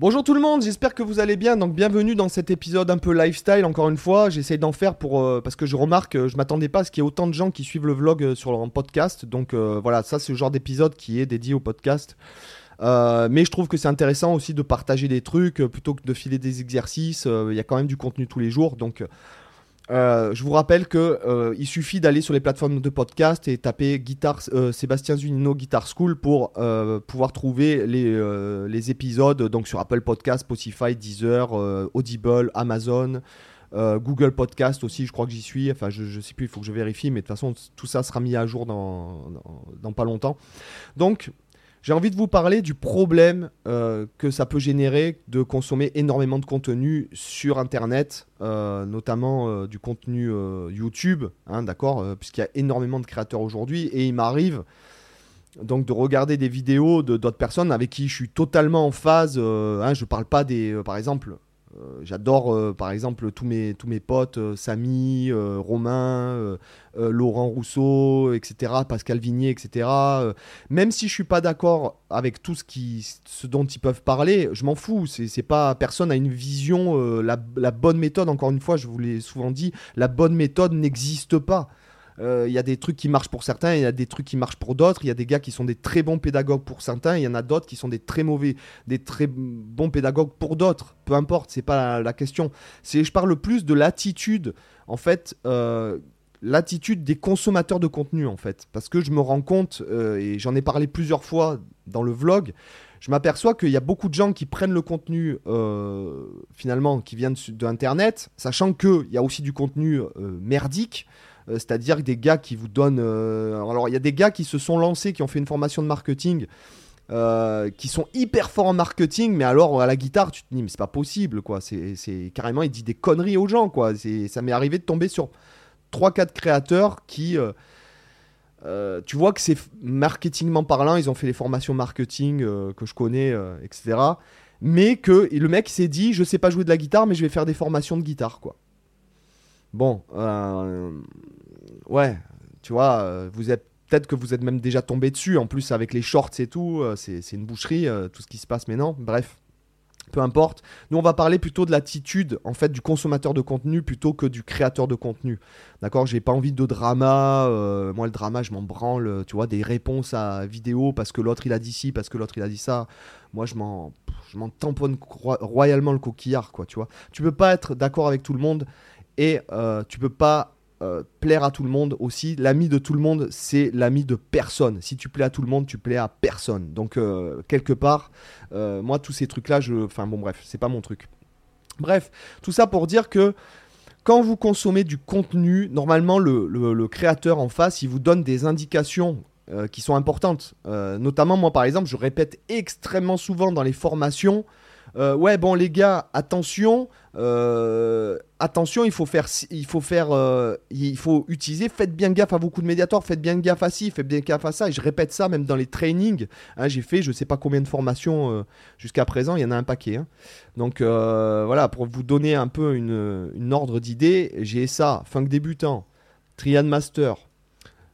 Bonjour tout le monde, j'espère que vous allez bien. Donc bienvenue dans cet épisode un peu lifestyle. Encore une fois, j'essaye d'en faire pour euh, parce que je remarque, euh, je m'attendais pas à ce qu'il y ait autant de gens qui suivent le vlog euh, sur leur podcast. Donc voilà, ça c'est le genre d'épisode qui est dédié au podcast. Mais je trouve que c'est intéressant aussi de partager des trucs plutôt que de filer des exercices. Il y a quand même du contenu tous les jours, donc. Euh, je vous rappelle que euh, il suffit d'aller sur les plateformes de podcast et taper guitare euh, Sébastien Zunino Guitar School pour euh, pouvoir trouver les, les épisodes donc sur Apple Podcast, Spotify, Deezer, Audible, Amazon, Google Podcast aussi. Je crois que j'y suis. Enfin, je, je sais plus. Il faut que je vérifie. Mais de toute façon, tout ça sera mis à jour dans, dans, dans pas longtemps. Donc j'ai envie de vous parler du problème euh, que ça peut générer de consommer énormément de contenu sur Internet, euh, notamment euh, du contenu YouTube, hein, d'accord, puisqu'il y a énormément de créateurs aujourd'hui, et il m'arrive donc de regarder des vidéos de d'autres personnes avec qui je suis totalement en phase. euh, hein, je parle pas des, par exemple. Euh, J'adore euh, par exemple tous mes, tous mes potes, euh, Samy, Romain, Laurent Rousseau, etc., Pascal Vignier, etc. même si je suis pas d'accord avec tout ce, qui, ce dont ils peuvent parler, je m'en fous. C'est pas personne a une vision. la, la bonne méthode, encore une fois, je vous l'ai souvent dit, la bonne méthode n'existe pas. Euh, Il y a des trucs qui marchent pour certains, il y a des trucs qui marchent pour d'autres. Il y a des gars qui sont des très bons pédagogues pour certains, il y en a d'autres qui sont des très mauvais, des très bons pédagogues pour d'autres. Peu importe, c'est pas la, question. C'est, je parle plus de l'attitude, en fait. euh, l'attitude des consommateurs de contenu en fait parce que je me rends compte euh, et j'en ai parlé plusieurs fois dans le vlog je m'aperçois qu'il y a beaucoup de gens qui prennent le contenu finalement qui vient de, internet sachant qu'il y a aussi du contenu merdique euh, c'est-à-dire des gars qui vous donnent euh, alors il y a des gars qui se sont lancés qui ont fait une formation de marketing euh, qui sont hyper forts en marketing, mais alors à la guitare, tu te dis, mais c'est pas possible, quoi. C'est carrément, il dit des conneries aux gens, quoi. Ça m'est arrivé de tomber sur 3-4 créateurs qui. tu vois que c'est marketingment parlant, ils ont fait les formations marketing que je connais, etc. Mais que le mec s'est dit, je sais pas jouer de la guitare, mais je vais faire des formations de guitare, quoi. Bon, euh, ouais, tu vois, euh, vous êtes peut-être que vous êtes même déjà tombé dessus. En plus, avec les shorts et tout, euh, c'est une boucherie, tout ce qui se passe maintenant. Bref, peu importe. Nous, on va parler plutôt de l'attitude, en fait, du consommateur de contenu plutôt que du créateur de contenu. D'accord J'ai pas envie de drama. moi, le drama, je m'en branle. Tu vois, des réponses à vidéo parce que l'autre il a dit ci, parce que l'autre il a dit ça. Moi, je m'en, je m'en tamponne royalement le coquillard, quoi. Tu vois Tu peux pas être d'accord avec tout le monde et euh, tu peux pas euh, plaire à tout le monde aussi. L'ami de tout le monde, c'est l'ami de personne. Si tu plais à tout le monde, tu plais à personne. Donc, euh, quelque part, euh, moi, tous ces trucs-là, je. Enfin, bon, bref, c'est pas mon truc. Bref, tout ça pour dire que quand vous consommez du contenu, normalement, le, créateur en face, il vous donne des indications qui sont importantes. Notamment, moi, par exemple, je répète extrêmement souvent dans les formations. ouais, bon, les gars, attention, attention, il faut faire, il faut faire, euh, il faut utiliser. Faites bien gaffe à vos coups de médiator, faites bien gaffe à ci, faites bien gaffe à ça. Et je répète ça même dans les trainings. Hein, J'ai fait, je sais pas combien de formations euh, jusqu'à présent. Il y en a un paquet. hein. Donc euh, voilà, pour vous donner un peu une, ordre d'idée, j'ai ça, funk débutant, Triad Master,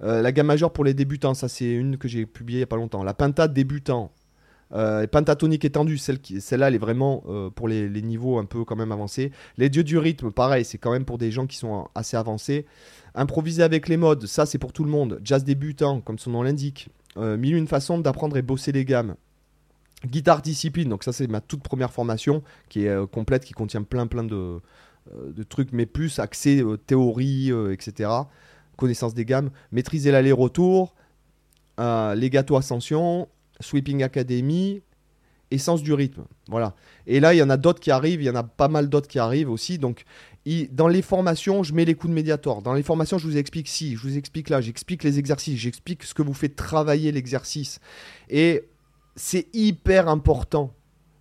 la gamme majeure pour les débutants, ça c'est une que j'ai publiée il y a pas longtemps, la pentade débutant, euh, pentatonique étendue, celle-là elle est vraiment euh, pour les, les niveaux un peu quand même avancés. Les dieux du rythme, pareil, c'est quand même pour des gens qui sont assez avancés. Improviser avec les modes, ça c'est pour tout le monde. Jazz débutant, comme son nom l'indique. Euh, mille une façons d'apprendre et bosser les gammes. Guitare discipline, donc ça c'est ma toute première formation qui est complète, qui contient plein plein de, trucs, mais plus axé théorie, etc. Connaissance des gammes, maîtriser l'aller-retour, euh, Legato Ascension, Sweeping Academy, Essence du rythme. Voilà. Et là, il y en a d'autres qui arrivent, il y en a pas mal d'autres qui arrivent aussi. Donc, dans les formations, je mets les coups de médiator. Dans les formations, je vous explique si, je vous explique là, j'explique les exercices, j'explique ce que vous fait travailler l'exercice. Et c'est hyper important,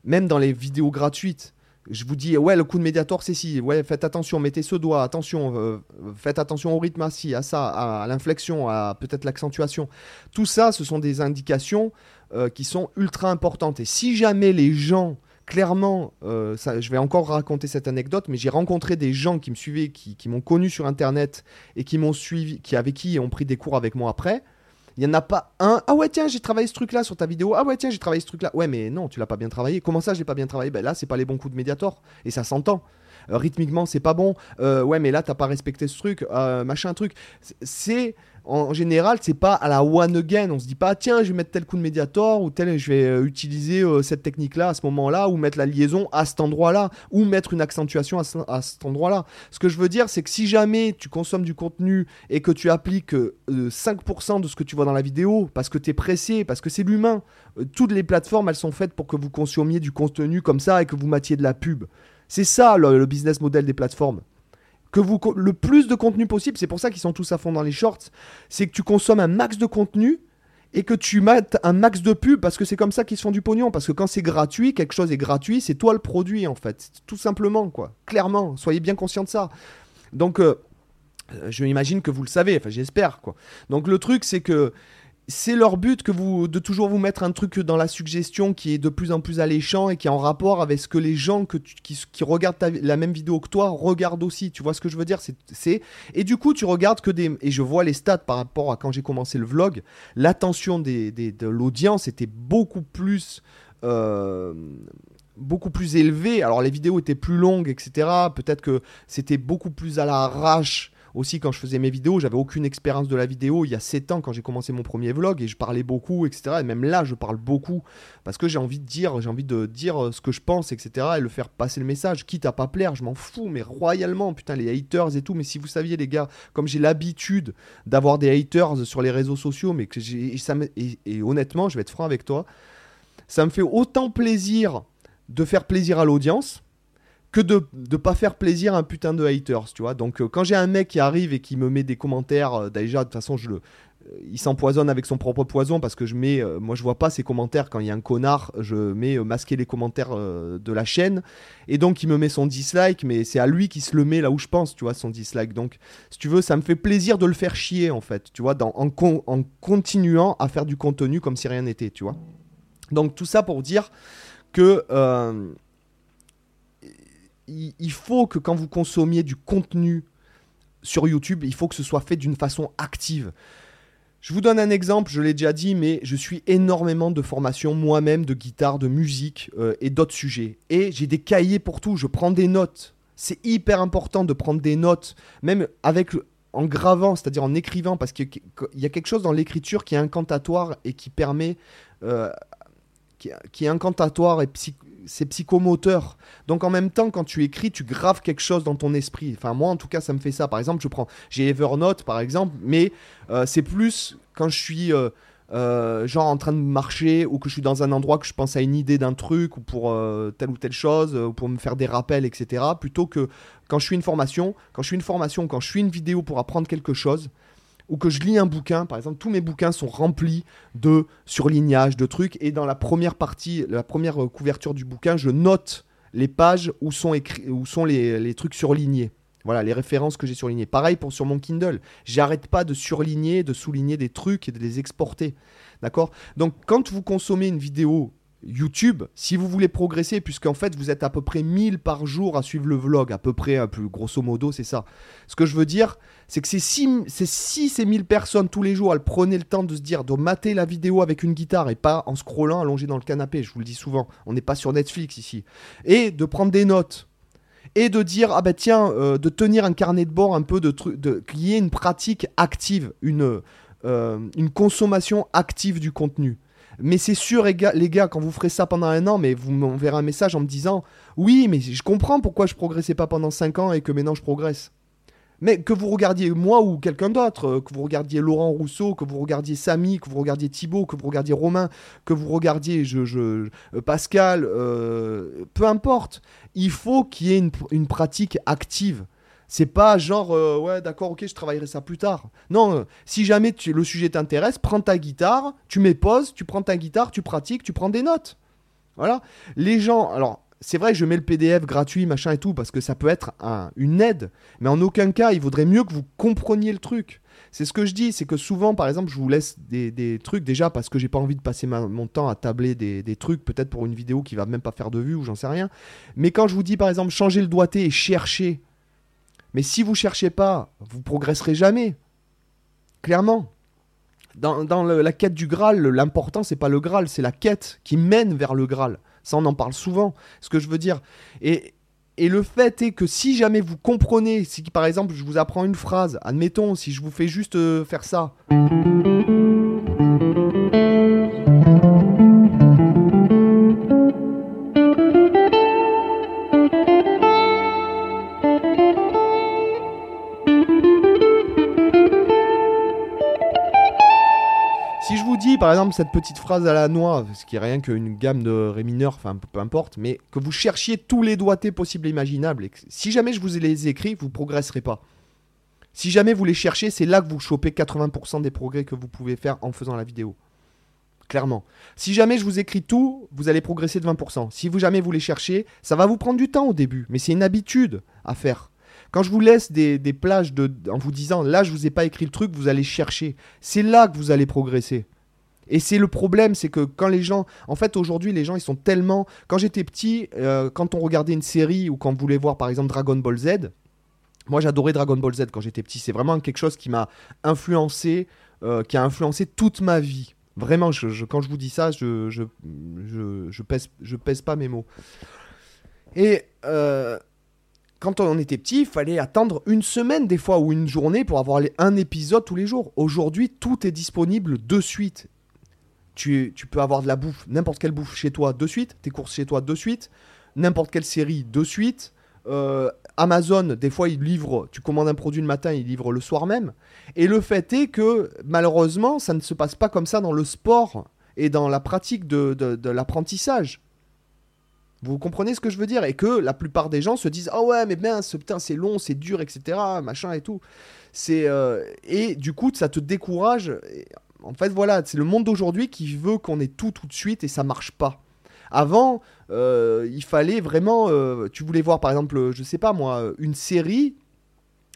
même dans les vidéos gratuites. Je vous dis, ouais, le coup de médiator, c'est si. Ouais, faites attention, mettez ce doigt, attention, euh, faites attention au rythme, à ci, à ça, à l'inflexion, à peut-être l'accentuation. Tout ça, ce sont des indications euh, qui sont ultra importantes. Et si jamais les gens, clairement, euh, je vais encore raconter cette anecdote, mais j'ai rencontré des gens qui me suivaient, qui, m'ont connu sur Internet et qui m'ont suivi, qui avec qui ont pris des cours avec moi après. Il n'y en a pas un. Ah ouais, tiens, j'ai travaillé ce truc-là sur ta vidéo. Ah ouais, tiens, j'ai travaillé ce truc-là. Ouais, mais non, tu l'as pas bien travaillé. Comment ça, j'ai pas bien travaillé? Ben là, c'est pas les bons coups de Mediator. Et ça s'entend. Euh, rythmiquement, c'est pas bon. Euh, ouais, mais là, t'as pas respecté ce truc. Euh, machin truc. C'est en général, c'est pas à la one again. On se dit pas, tiens, je vais mettre tel coup de médiator ou tel, je vais utiliser cette technique-là à ce moment-là, ou mettre la liaison à cet endroit-là, ou mettre une accentuation à, cet endroit-là. Ce que je veux dire, c'est que si jamais tu consommes du contenu et que tu appliques 5% euh, de ce que tu vois dans la vidéo, parce que tu es pressé, parce que c'est l'humain, toutes les plateformes, elles sont faites pour que vous consommiez du contenu comme ça et que vous mattiez de la pub. C'est ça le business model des plateformes que vous le plus de contenu possible, c'est pour ça qu'ils sont tous à fond dans les shorts, c'est que tu consommes un max de contenu et que tu mettes un max de pub parce que c'est comme ça qu'ils font du pognon parce que quand c'est gratuit, quelque chose est gratuit, c'est toi le produit en fait, tout simplement quoi. Clairement, soyez bien conscient de ça. Donc euh, je m'imagine que vous le savez, enfin j'espère quoi. Donc le truc c'est que c'est leur but que vous de toujours vous mettre un truc dans la suggestion qui est de plus en plus alléchant et qui est en rapport avec ce que les gens que qui, regardent la même vidéo que toi regardent aussi. Tu vois ce que je veux dire? C'est et du coup tu regardes que des et je vois les stats par rapport à quand j'ai commencé le vlog. L'attention des, de l'audience était beaucoup plus euh, beaucoup plus élevée. Alors les vidéos étaient plus longues, etc. Peut-être que c'était beaucoup plus à l'arrache aussi quand je faisais mes vidéos, j'avais aucune expérience de la vidéo il y a 7 ans quand j'ai commencé mon premier vlog et je parlais beaucoup, etc. Et même là, je parle beaucoup parce que j'ai envie de dire, j'ai envie de dire euh, ce que je pense, etc. Et le faire passer le message, quitte à pas plaire, je m'en fous, mais royalement, putain, les haters et tout. Mais si vous saviez, les gars, comme j'ai l'habitude d'avoir des haters sur les réseaux sociaux, mais que j'ai, et honnêtement, je vais être franc avec toi, ça me fait autant plaisir de faire plaisir à l'audience que de ne pas faire plaisir à un putain de haters, tu vois. Donc euh, quand j'ai un mec qui arrive et qui me met des commentaires, euh, déjà de toute façon je le, euh, il s'empoisonne avec son propre poison parce que je mets, moi je vois pas ses commentaires quand il y a un connard, je mets masquer les commentaires de la chaîne et donc il me met son dislike, mais c'est à lui qui se le met là où je pense, tu vois, son dislike. Donc si tu veux, ça me fait plaisir de le faire chier en fait, tu vois, en, en continuant à faire du contenu comme si rien n'était, tu vois. Donc tout ça pour dire que il faut que quand vous consommiez du contenu sur YouTube, il faut que ce soit fait d'une façon active. Je vous donne un exemple, je l'ai déjà dit, mais je suis énormément de formations moi-même, de guitare, de musique euh, et d'autres sujets. Et j'ai des cahiers pour tout, je prends des notes. C'est hyper important de prendre des notes, même avec en gravant, c'est-à-dire en écrivant, parce qu'il y a quelque chose dans l'écriture qui est incantatoire et qui permet, euh, qui, est incantatoire et psy, c'est psychomoteur. Donc en même temps, quand tu écris, tu graves quelque chose dans ton esprit. Enfin, moi, en tout cas, ça me fait ça. Par exemple, je prends, j'ai Evernote, par exemple, mais euh, c'est plus quand je suis euh, euh, genre en train de marcher ou que je suis dans un endroit que je pense à une idée d'un truc ou pour telle ou telle chose ou pour me faire des rappels, etc. Plutôt que quand je suis une formation, quand je suis une formation, quand je suis une vidéo pour apprendre quelque chose ou que je lis un bouquin, par exemple, tous mes bouquins sont remplis de surlignages, de trucs, et dans la première partie, la première euh, couverture du bouquin, je note les pages où sont, écrits, où sont les, trucs surlignés. Voilà, les références que j'ai surlignées. Pareil pour sur mon Kindle. J'arrête pas de surligner, de souligner des trucs et de les exporter. D'accord? Donc, quand vous consommez une vidéo YouTube, si vous voulez progresser, puisqu'en fait vous êtes à peu près 1000 par jour à suivre le vlog, à peu près, un peu grosso modo, c'est ça. Ce que je veux dire, c'est que c'est 6 et 1000 personnes tous les jours, elles prenaient le temps de se dire, de mater la vidéo avec une guitare et pas en scrollant allongé dans le canapé, je vous le dis souvent, on n'est pas sur Netflix ici. Et de prendre des notes. Et de dire, ah ben tiens, euh, de tenir un carnet de bord un peu de trucs, qu'il y ait une pratique active, une, euh, une consommation active du contenu. Mais c'est sûr, les gars, quand vous ferez ça pendant un an, mais vous m'enverrez un message en me disant Oui, mais je comprends pourquoi je progressais pas pendant 5 ans et que maintenant je progresse. Mais que vous regardiez moi ou quelqu'un d'autre, euh, que vous regardiez Laurent Rousseau, que vous regardiez Samy, que vous regardiez Thibaut, que vous regardiez Romain, que vous regardiez je, je, euh, Pascal, euh, peu importe, il faut qu'il y ait une pratique active. C'est pas genre, euh, ouais, d'accord, ok, je travaillerai ça plus tard. Non, euh, si jamais le sujet t'intéresse, prends ta guitare, tu mets pause, tu prends ta guitare, tu pratiques, tu prends des notes. Voilà. Les gens, alors, c'est vrai, je mets le PDF gratuit, machin et tout, parce que ça peut être une aide, mais en aucun cas, il vaudrait mieux que vous compreniez le truc. C'est ce que je dis, c'est que souvent, par exemple, je vous laisse des, trucs déjà parce que j'ai pas envie de passer mon temps à tabler des, des trucs, peut-être pour une vidéo qui va même pas faire de vue ou j'en sais rien. Mais quand je vous dis, par exemple, changer le doigté et chercher mais si vous cherchez pas, vous progresserez jamais. Clairement. dans, la quête du Graal, l'important c'est pas le Graal, c'est la quête qui mène vers le Graal. Ça, on en parle souvent. Ce que je veux dire. Et, et le fait est que si jamais vous comprenez, si par exemple je vous apprends une phrase, admettons, si je vous fais juste euh, faire ça. Par exemple cette petite phrase à la noix, ce qui est rien qu'une gamme de ré mineur, enfin peu importe, mais que vous cherchiez tous les doigtés possibles et imaginables, et si jamais je vous les écris, vous progresserez pas. Si jamais vous les cherchez, c'est là que vous chopez 80% des progrès que vous pouvez faire en faisant la vidéo. Clairement. Si jamais je vous écris tout, vous allez progresser de 20%. Si vous jamais vous les cherchez, ça va vous prendre du temps au début, mais c'est une habitude à faire. Quand je vous laisse des, des plages de, en vous disant là je vous ai pas écrit le truc, vous allez chercher. C'est là que vous allez progresser. Et c'est le problème, c'est que quand les gens, en fait aujourd'hui les gens ils sont tellement, quand j'étais petit, euh, quand on regardait une série ou quand on voulait voir par exemple Dragon Ball Z, moi j'adorais Dragon Ball Z quand j'étais petit, c'est vraiment quelque chose qui m'a influencé, euh, qui a influencé toute ma vie. Vraiment, quand je vous dis ça, je pèse pas mes mots. Et euh, quand on était petit, il fallait attendre une semaine des fois ou une journée pour avoir un épisode tous les jours. Aujourd'hui, tout est disponible de suite tu, peux avoir de la bouffe, n'importe quelle bouffe chez toi de suite, tes courses chez toi de suite, n'importe quelle série de suite. Euh, Amazon, des fois, il livre, tu commandes un produit le matin, il livre le soir même. Et le fait est que, malheureusement, ça ne se passe pas comme ça dans le sport et dans la pratique de, l'apprentissage. Vous comprenez ce que je veux dire? Et que la plupart des gens se disent Ah ouais, mais bien, putain, c'est long, c'est dur, etc. Machin et tout. C'est euh, et du coup, ça te décourage en fait, voilà, c'est le monde d'aujourd'hui qui veut qu'on ait tout tout de suite et ça marche pas. Avant, euh, il fallait vraiment. Euh, tu voulais voir, par exemple, je sais pas moi, une série.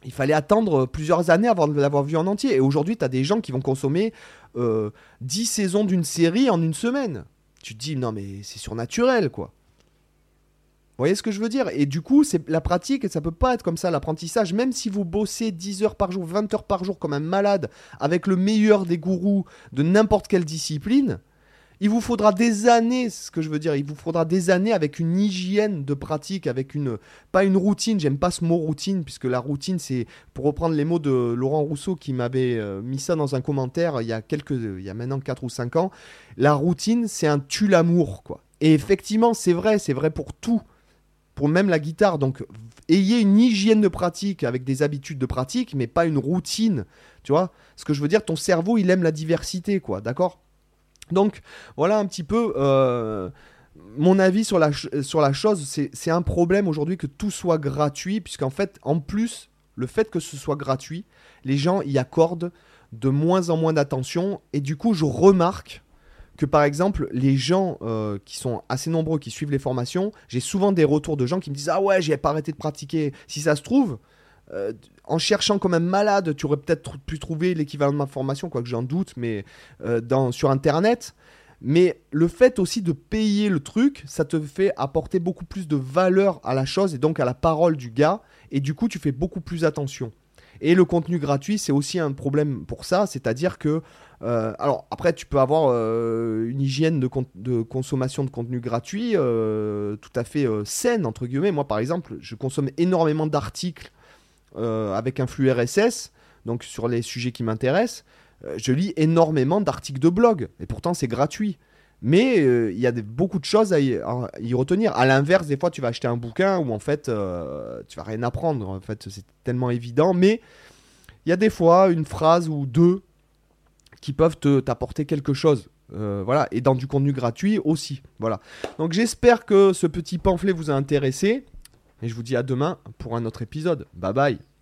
Il fallait attendre plusieurs années avant de l'avoir vue en entier. Et aujourd'hui, tu as des gens qui vont consommer 10 euh, saisons d'une série en une semaine. Tu te dis, non, mais c'est surnaturel, quoi. Vous voyez ce que je veux dire? Et du coup, c'est la pratique, ça peut pas être comme ça l'apprentissage. Même si vous bossez 10 heures par jour, 20 heures par jour comme un malade, avec le meilleur des gourous de n'importe quelle discipline, il vous faudra des années, ce que je veux dire, il vous faudra des années avec une hygiène de pratique, avec une pas une routine, j'aime pas ce mot routine puisque la routine c'est pour reprendre les mots de Laurent Rousseau qui m'avait euh, mis ça dans un commentaire il y a quelques il y a maintenant 4 ou 5 ans, la routine c'est un tue l'amour quoi. Et effectivement, c'est vrai, c'est vrai pour tout pour même la guitare. Donc, ayez une hygiène de pratique avec des habitudes de pratique, mais pas une routine. Tu vois Ce que je veux dire, ton cerveau, il aime la diversité, quoi. D'accord? Donc, voilà un petit peu. Euh, mon avis sur la, sur la chose, c'est un problème aujourd'hui que tout soit gratuit, puisqu'en fait, en plus, le fait que ce soit gratuit, les gens y accordent de moins en moins d'attention, et du coup, je remarque que par exemple les gens euh, qui sont assez nombreux qui suivent les formations, j'ai souvent des retours de gens qui me disent ah ouais j'ai pas arrêté de pratiquer. Si ça se trouve, euh, en cherchant comme un malade, tu aurais peut-être pu trouver l'équivalent de ma formation, quoique j'en doute, mais euh, dans, sur internet. Mais le fait aussi de payer le truc, ça te fait apporter beaucoup plus de valeur à la chose et donc à la parole du gars. Et du coup, tu fais beaucoup plus attention. Et le contenu gratuit, c'est aussi un problème pour ça, c'est-à-dire que euh, alors après, tu peux avoir euh, une hygiène de, consommation de contenu gratuit euh, tout à fait saine, entre guillemets. Moi, par exemple, je consomme énormément d'articles avec un flux RSS, donc sur les sujets qui m'intéressent. je lis énormément d'articles de blog, et pourtant c'est gratuit. Mais il y a beaucoup de choses à y, retenir. À l'inverse, des fois, tu vas acheter un bouquin où en fait, tu vas rien apprendre. En fait, c'est tellement évident. Mais il y a des fois une phrase ou deux qui peuvent t'apporter quelque chose. Euh, voilà, et dans du contenu gratuit aussi. Voilà. Donc j'espère que ce petit pamphlet vous a intéressé. Et je vous dis à demain pour un autre épisode. Bye bye.